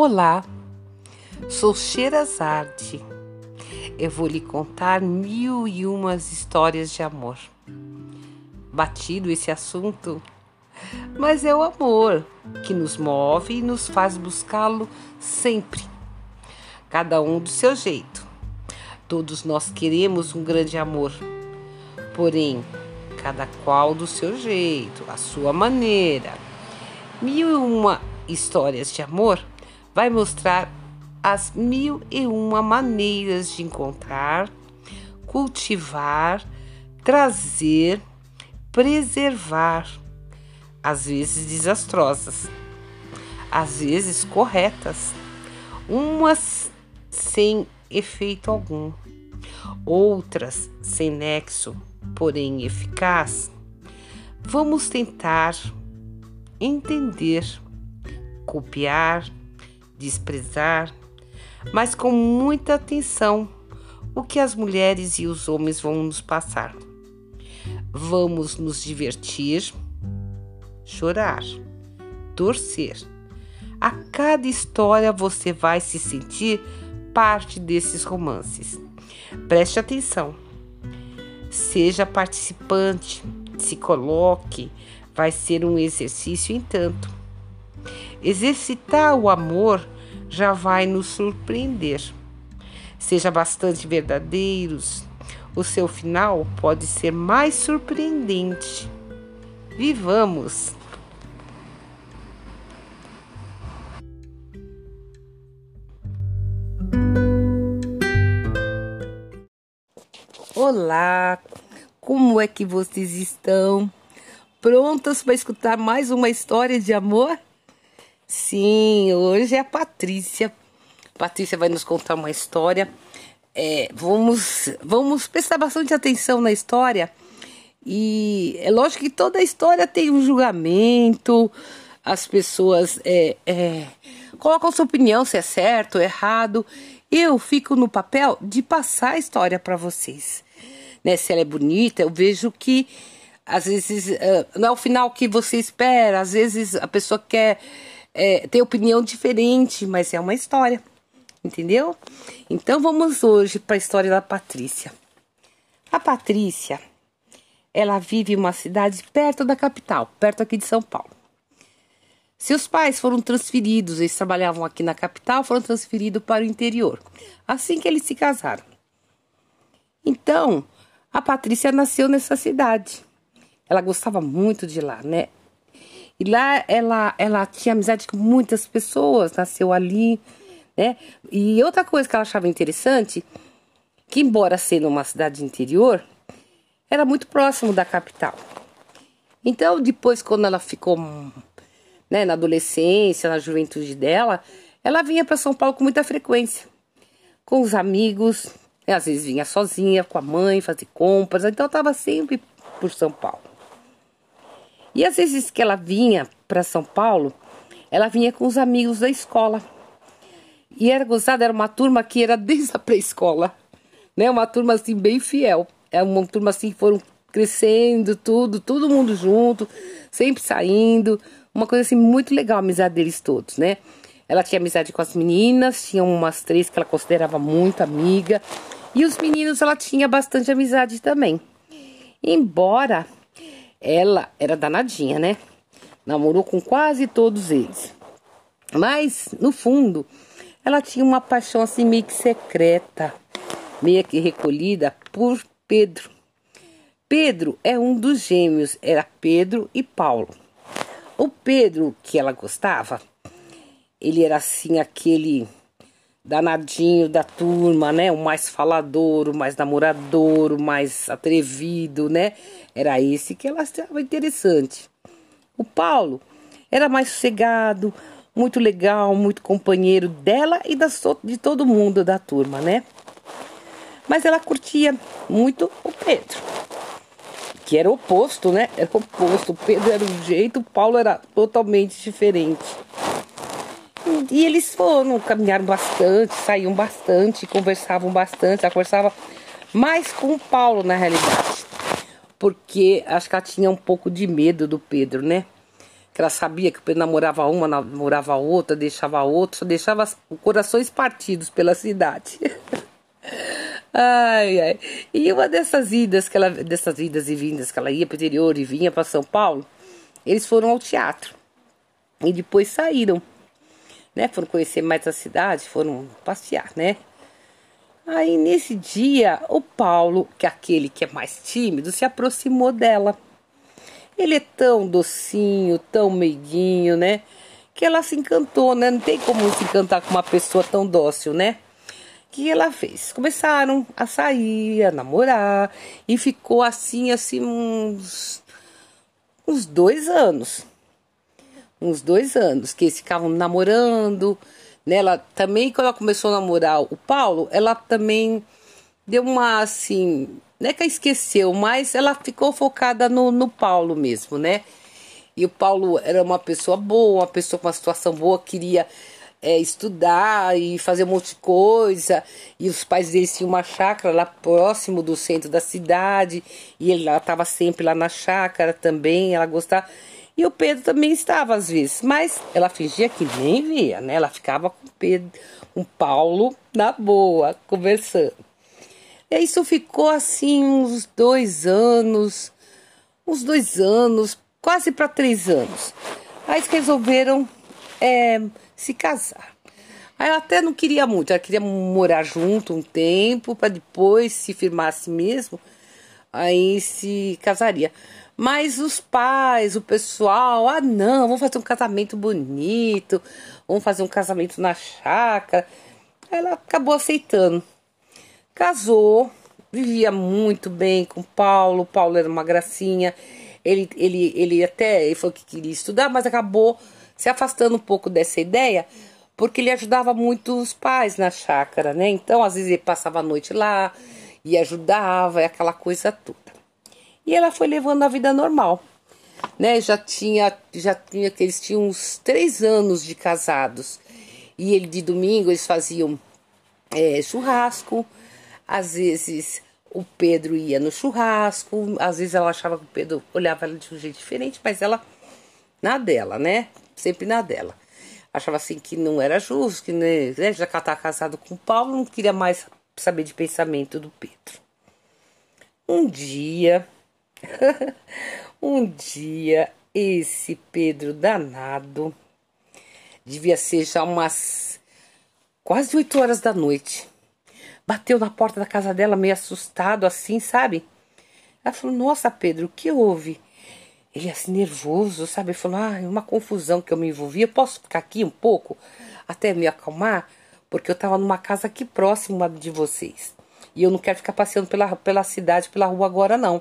Olá, sou Sherazade. Eu vou lhe contar mil e umas histórias de amor. Batido esse assunto, mas é o amor que nos move e nos faz buscá-lo sempre, cada um do seu jeito. Todos nós queremos um grande amor, porém, cada qual do seu jeito, a sua maneira. Mil e uma histórias de amor vai mostrar as mil e uma maneiras de encontrar, cultivar, trazer, preservar, às vezes desastrosas, às vezes corretas, umas sem efeito algum, outras sem nexo, porém eficaz. Vamos tentar entender, copiar, desprezar, mas com muita atenção o que as mulheres e os homens vão nos passar. Vamos nos divertir, chorar, torcer. A cada história você vai se sentir parte desses romances. Preste atenção. Seja participante, se coloque, vai ser um exercício em tanto. Exercitar o amor já vai nos surpreender. Seja bastante verdadeiros, o seu final pode ser mais surpreendente. Vivamos! Olá, como é que vocês estão? Prontas para escutar mais uma história de amor? Sim, hoje é a Patrícia. Patrícia vai nos contar uma história. É, vamos, vamos prestar bastante atenção na história. E é lógico que toda história tem um julgamento, as pessoas é, é, colocam sua opinião se é certo ou errado. Eu fico no papel de passar a história para vocês. Né? Se ela é bonita, eu vejo que às vezes uh, não é o final que você espera, às vezes a pessoa quer é, tem opinião diferente, mas é uma história, entendeu? Então vamos hoje para a história da Patrícia. A Patrícia, ela vive em uma cidade perto da capital, perto aqui de São Paulo. Seus pais foram transferidos, eles trabalhavam aqui na capital, foram transferidos para o interior, assim que eles se casaram. Então, a Patrícia nasceu nessa cidade. Ela gostava muito de lá, né? E lá ela, ela tinha amizade com muitas pessoas, nasceu ali, né? E outra coisa que ela achava interessante, que embora sendo uma cidade interior, era muito próximo da capital. Então, depois, quando ela ficou né, na adolescência, na juventude dela, ela vinha para São Paulo com muita frequência, com os amigos, né, às vezes vinha sozinha, com a mãe, fazer compras, então estava sempre por São Paulo. E às vezes que ela vinha para São Paulo, ela vinha com os amigos da escola. E era gozada, era uma turma que era desde a pré-escola, né? Uma turma assim bem fiel. É uma turma assim que foram crescendo, tudo, todo mundo junto, sempre saindo. Uma coisa assim muito legal a amizade deles todos, né? Ela tinha amizade com as meninas, tinha umas três que ela considerava muito amiga. E os meninos ela tinha bastante amizade também. Embora ela era danadinha, né? Namorou com quase todos eles. Mas, no fundo, ela tinha uma paixão assim meio que secreta, meio que recolhida por Pedro. Pedro é um dos gêmeos, era Pedro e Paulo. O Pedro que ela gostava, ele era assim aquele danadinho da turma, né? O mais falador, o mais namorador, o mais atrevido, né? Era esse que ela achava interessante. O Paulo era mais sossegado, muito legal, muito companheiro dela e das, de todo mundo da turma, né? Mas ela curtia muito o Pedro, que era oposto, né? Era o oposto. O Pedro era um jeito, o Paulo era totalmente diferente. E eles foram, caminharam bastante, saíam bastante, conversavam bastante. Ela conversava mais com o Paulo, na realidade. Porque acho que ela tinha um pouco de medo do Pedro, né? que ela sabia que o Pedro namorava uma, namorava outra, deixava outra, só deixava corações partidos pela cidade. ai, ai. E uma dessas idas que ela, dessas idas e vindas que ela ia para o interior e vinha para São Paulo, eles foram ao teatro e depois saíram, né? Foram conhecer mais a cidade, foram passear, né? Aí nesse dia, o Paulo, que é aquele que é mais tímido, se aproximou dela ele é tão docinho, tão meiguinho, né? Que ela se encantou, né? Não tem como se encantar com uma pessoa tão dócil, né? Que ela fez? Começaram a sair, a namorar e ficou assim, assim, uns, uns dois anos. Uns dois anos que eles ficavam namorando, né? Ela também, quando ela começou a namorar o Paulo, ela também deu uma assim não é que ela esqueceu, mas ela ficou focada no, no Paulo mesmo, né? E o Paulo era uma pessoa boa, uma pessoa com uma situação boa, queria é, estudar e fazer um monte de coisa. E os pais dele tinham uma chácara lá próximo do centro da cidade. E ele estava sempre lá na chácara também, ela gostava. E o Pedro também estava às vezes, mas ela fingia que nem via, né? Ela ficava com o Pedro, com Paulo na boa, conversando. E isso ficou assim uns dois anos, uns dois anos, quase para três anos. Aí eles resolveram é, se casar. Aí ela até não queria muito, ela queria morar junto um tempo, para depois, se firmasse mesmo, aí se casaria. Mas os pais, o pessoal, ah não, vamos fazer um casamento bonito, vamos fazer um casamento na chácara. Ela acabou aceitando. Casou, vivia muito bem com Paulo. Paulo era uma gracinha. Ele, ele, ele até ele falou que queria estudar, mas acabou se afastando um pouco dessa ideia, porque ele ajudava muito os pais na chácara, né? Então, às vezes ele passava a noite lá e ajudava, aquela coisa toda. E ela foi levando a vida normal, né? Já tinha, já tinha que eles tinham uns três anos de casados e ele de domingo eles faziam é, churrasco às vezes o Pedro ia no churrasco, às vezes ela achava que o Pedro olhava ela de um jeito diferente, mas ela na dela, né? Sempre na dela. Achava assim que não era justo, que né, já que ela tá casado com o Paulo, não queria mais saber de pensamento do Pedro. Um dia, um dia, esse Pedro danado, devia ser já umas quase oito horas da noite bateu na porta da casa dela meio assustado assim, sabe? Ela falou: Nossa, Pedro, o que houve? Ele assim nervoso, sabe? Ele falou: Ah, uma confusão que eu me envolvi. Eu posso ficar aqui um pouco até me acalmar? Porque eu tava numa casa aqui próxima de vocês. E eu não quero ficar passeando pela, pela cidade, pela rua agora, não.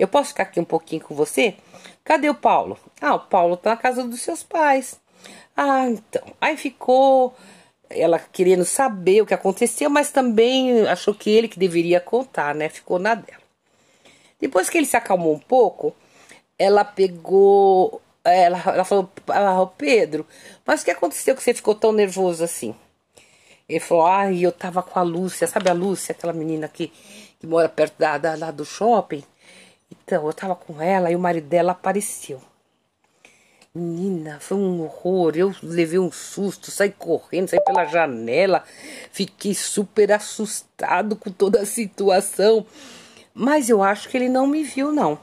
Eu posso ficar aqui um pouquinho com você? Cadê o Paulo? Ah, o Paulo tá na casa dos seus pais. Ah, então. Aí ficou ela querendo saber o que aconteceu, mas também achou que ele que deveria contar, né? Ficou na dela. Depois que ele se acalmou um pouco, ela pegou. Ela, ela falou: ah, Pedro, mas o que aconteceu que você ficou tão nervoso assim? Ele falou: ai, ah, eu tava com a Lúcia, sabe a Lúcia, aquela menina que, que mora perto da, da, lá do shopping? Então, eu tava com ela e o marido dela apareceu. Menina, foi um horror. Eu levei um susto, saí correndo, saí pela janela. Fiquei super assustado com toda a situação. Mas eu acho que ele não me viu, não.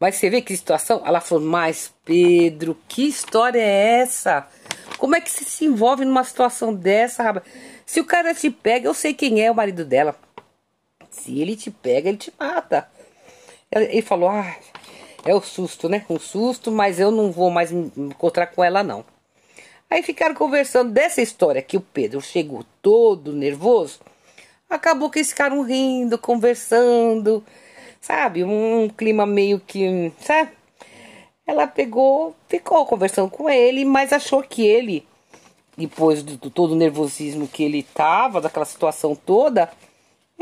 Mas você vê que situação? Ela falou, mas Pedro, que história é essa? Como é que você se envolve numa situação dessa, rapaz? Se o cara te pega, eu sei quem é o marido dela. Se ele te pega, ele te mata. Ele falou, ah, é o susto, né? Um susto, mas eu não vou mais me encontrar com ela, não. Aí ficaram conversando dessa história que o Pedro chegou todo nervoso. Acabou que eles ficaram rindo, conversando, sabe? Um clima meio que, sabe? Ela pegou, ficou conversando com ele, mas achou que ele, depois do todo o nervosismo que ele tava, daquela situação toda,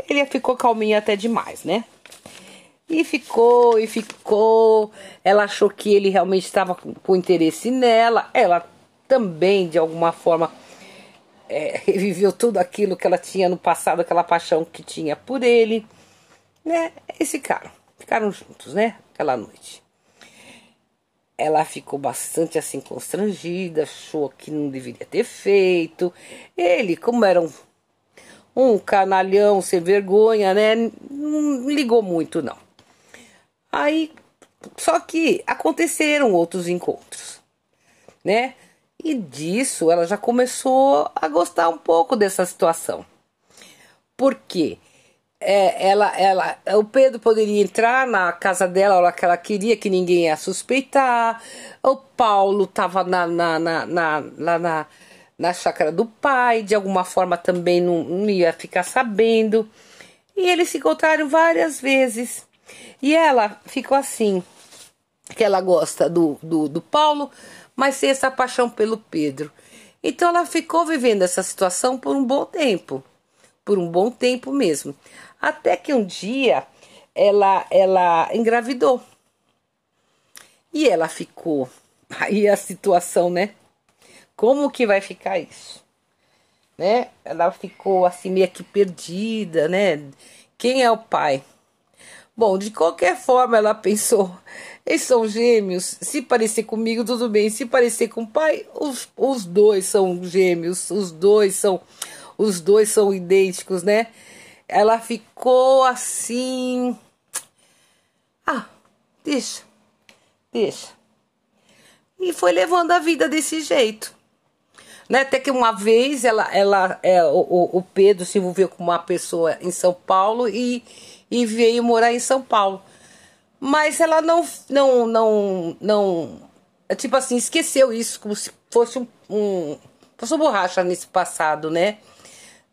ele ficou calminho até demais, né? E ficou, e ficou. Ela achou que ele realmente estava com, interesse nela. Ela também, de alguma forma, é, reviveu tudo aquilo que ela tinha no passado, aquela paixão que tinha por ele. Né? E ficaram. Ficaram juntos, né? Aquela noite. ela ficou bastante assim constrangida, achou que não deveria ter feito. Ele, como era um, um canalhão sem vergonha, né? Não ligou muito, não. Aí, só que aconteceram outros encontros, né? E disso ela já começou a gostar um pouco dessa situação. Por quê? é, ela, ela, o Pedro poderia entrar na casa dela a hora que ela queria, que ninguém ia suspeitar. O Paulo estava na, na, na, na, lá na, na chácara do pai, de alguma forma também não, não ia ficar sabendo. E eles se encontraram várias vezes. E ela ficou assim, que ela gosta do, do, do Paulo, mas sem essa paixão pelo Pedro. Então ela ficou vivendo essa situação por um bom tempo. Por um bom tempo mesmo. Até que um dia ela, ela engravidou. E ela ficou. Aí a situação, né? Como que vai ficar isso? Né? Ela ficou assim meio que perdida, né? Quem é o pai? Bom, de qualquer forma ela pensou, eles são gêmeos, se parecer comigo tudo bem, se parecer com o pai, os, os dois são gêmeos, os dois são os dois são idênticos, né? ela ficou assim. Ah, deixa, deixa. E foi levando a vida desse jeito. Né? Até que uma vez ela, ela, é, o, o Pedro se envolveu com uma pessoa em São Paulo e, e veio morar em São Paulo. Mas ela não, não, não, não, tipo assim, esqueceu isso como se fosse um, um uma borracha nesse passado, né?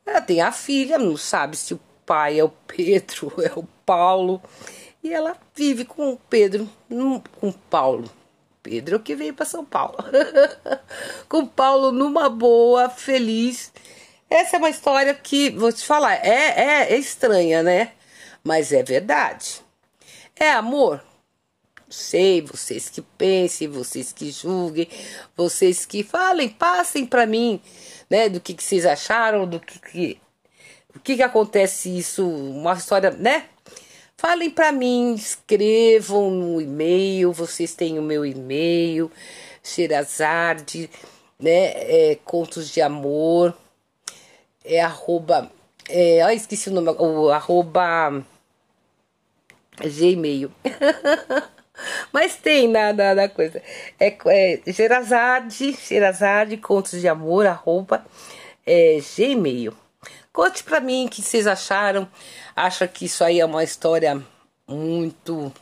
Ela tem a filha, não sabe se o pai é o Pedro, é o Paulo. E ela vive com o Pedro, com o Paulo. Pedro é que veio para São Paulo. com o Paulo numa boa, feliz. Essa é uma história que, vou te falar, é, é, é estranha, né? Mas é verdade. É amor? Sei, vocês que pensem, vocês que julguem, vocês que falem, passem para mim, né, do que, que vocês acharam, do que, que o que que acontece isso? Uma história, né? Falem para mim, escrevam no e-mail, vocês têm o meu e-mail, Xerazade, né? É, contos de amor, é arroba, é, ah, esqueci o nome, o arroba gmail. Mas tem na, na, coisa. É, é Gerazade, Gerazade, contos de amor, arroba é, gmail. Conte para mim o que vocês acharam. Acha que isso aí é uma história muito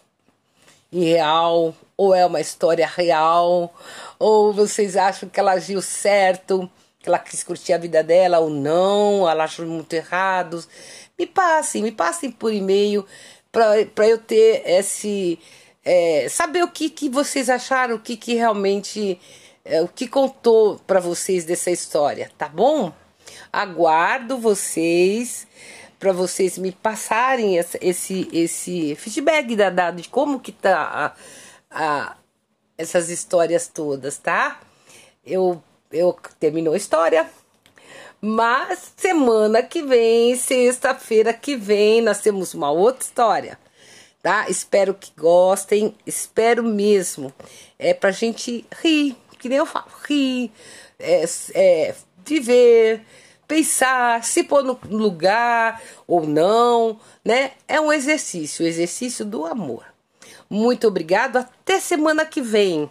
irreal? Ou é uma história real? Ou vocês acham que ela agiu certo? Que ela quis curtir a vida dela ou não? Ela achou muito errado? Me passem, me passem por e-mail para eu ter esse. É, saber o que, que vocês acharam, o que, que realmente. É, o que contou para vocês dessa história, tá bom? Aguardo vocês para vocês me passarem esse, esse feedback da, da, de como que tá a, a, essas histórias todas, tá? Eu, eu terminou a história, mas semana que vem, sexta-feira que vem, nós temos uma outra história, tá? Espero que gostem, espero mesmo. É pra gente rir, que nem eu falo, rir, é, é viver pensar, se pôr no lugar ou não, né? É um exercício, o exercício do amor. Muito obrigado, até semana que vem.